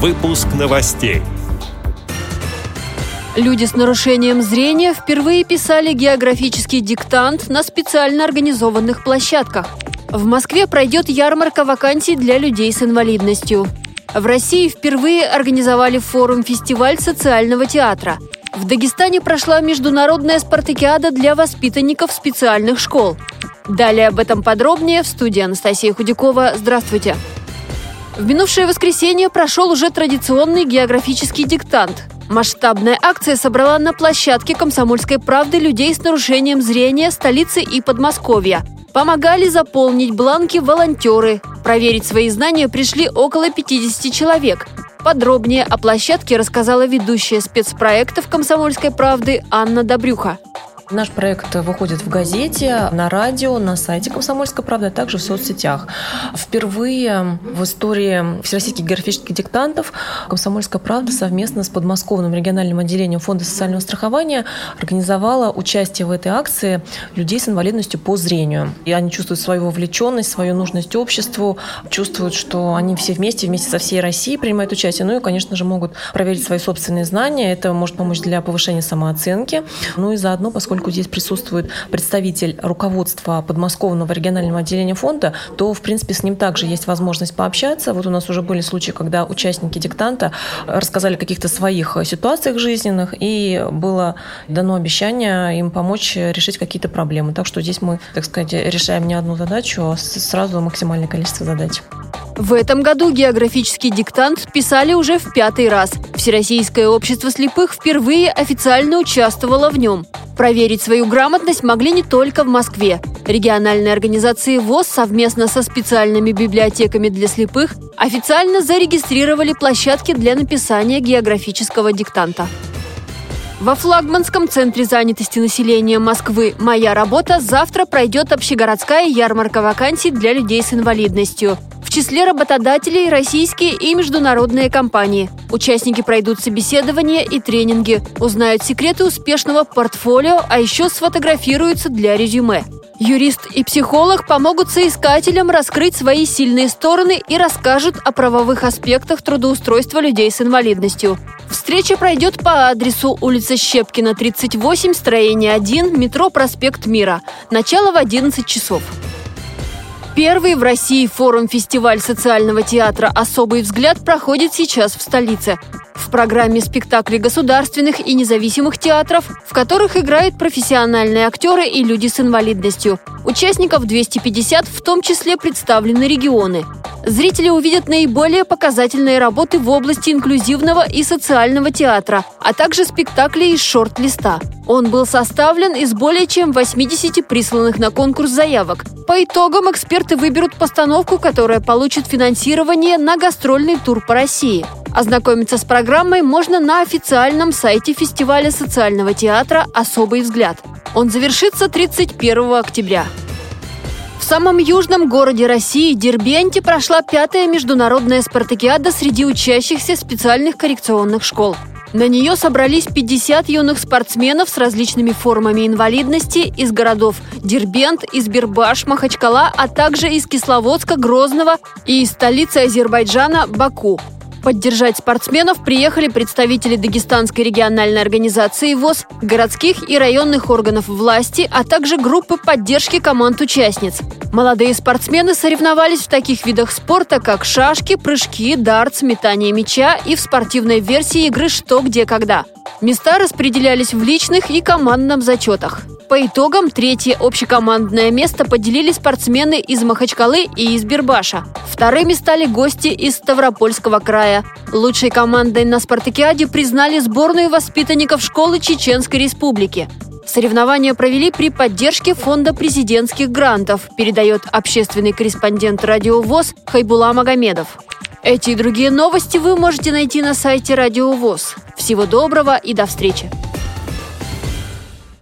Выпуск новостей. Люди с нарушением зрения впервые писали географический диктант на специально организованных площадках. В Москве пройдет ярмарка вакансий для людей с инвалидностью. В России впервые организовали форум-фестиваль социального театра. В Дагестане прошла международная спартакиада для воспитанников специальных школ. Далее об этом подробнее в студии Анастасия Худякова. Здравствуйте! В минувшее воскресенье прошел уже традиционный географический диктант. Масштабная акция собрала на площадке «Комсомольской правды» людей с нарушением зрения столицы и Подмосковья. Помогали заполнить бланки волонтеры. Проверить свои знания пришли около 50 человек. Подробнее о площадке рассказала ведущая спецпроектов «Комсомольской правды» Анна Добрюха. Наш проект выходит в газете, на радио, на сайте «Комсомольской правды», а также в соцсетях. Впервые в истории Всероссийских географических диктантов «Комсомольская правда» совместно с подмосковным региональным отделением Фонда социального страхования организовала участие в этой акции людей с инвалидностью по зрению. И они чувствуют свою вовлеченность, свою нужность обществу, чувствуют, что они все вместе, вместе со всей Россией принимают участие. Ну и, конечно же, могут проверить свои собственные знания. Это может помочь для повышения самооценки. Ну и заодно, поскольку поскольку здесь присутствует представитель руководства подмосковного регионального отделения фонда, то, в принципе, с ним также есть возможность пообщаться. Вот у нас уже были случаи, когда участники диктанта рассказали о каких-то своих ситуациях жизненных, и было дано обещание им помочь решить какие-то проблемы. Так что здесь мы, так сказать, решаем не одну задачу, а сразу максимальное количество задач. В этом году географический диктант писали уже в пятый раз. Всероссийское общество слепых впервые официально участвовало в нем. Проверить свою грамотность могли не только в Москве. Региональные организации ВОЗ совместно со специальными библиотеками для слепых официально зарегистрировали площадки для написания географического диктанта. Во флагманском центре занятости населения Москвы «Моя работа» завтра пройдет общегородская ярмарка вакансий для людей с инвалидностью. В числе работодателей российские и международные компании. Участники пройдут собеседования и тренинги, узнают секреты успешного портфолио, а еще сфотографируются для резюме. Юрист и психолог помогут соискателям раскрыть свои сильные стороны и расскажут о правовых аспектах трудоустройства людей с инвалидностью. Встреча пройдет по адресу улица Щепкина, 38, строение 1, метро «Проспект Мира». Начало в 11 часов. Первый в России форум-фестиваль социального театра «Особый взгляд» проходит сейчас в столице. В программе спектакли государственных и независимых театров, в которых играют профессиональные актеры и люди с инвалидностью. Участников 250, в том числе представлены регионы. Зрители увидят наиболее показательные работы в области инклюзивного и социального театра, а также спектакли из шорт-листа. Он был составлен из более чем 80 присланных на конкурс заявок. По итогам эксперты выберут постановку, которая получит финансирование на гастрольный тур по России. Ознакомиться с программой можно на официальном сайте фестиваля социального театра «Особый взгляд». Он завершится 31 октября. Самом южном городе России Дербенте прошла пятая международная спартакиада среди учащихся специальных коррекционных школ. На нее собрались 50 юных спортсменов с различными формами инвалидности из городов Дербент, Избербаш, Махачкала, а также из Кисловодска, Грозного и из столицы Азербайджана Баку. Поддержать спортсменов приехали представители Дагестанской региональной организации ВОЗ, городских и районных органов власти, а также группы поддержки команд-участниц. Молодые спортсмены соревновались в таких видах спорта, как шашки, прыжки, дартс, метание мяча и в спортивной версии игры «Что, где, когда». Места распределялись в личных и командном зачетах. По итогам третье общекомандное место поделили спортсмены из Махачкалы и из Бербаша. Вторыми стали гости из Ставропольского края. Лучшей командой на спартакиаде признали сборную воспитанников школы Чеченской Республики. Соревнования провели при поддержке Фонда президентских грантов, передает общественный корреспондент Радио ВОЗ Хайбула Магомедов. Эти и другие новости вы можете найти на сайте Радио ВОЗ. Всего доброго и до встречи!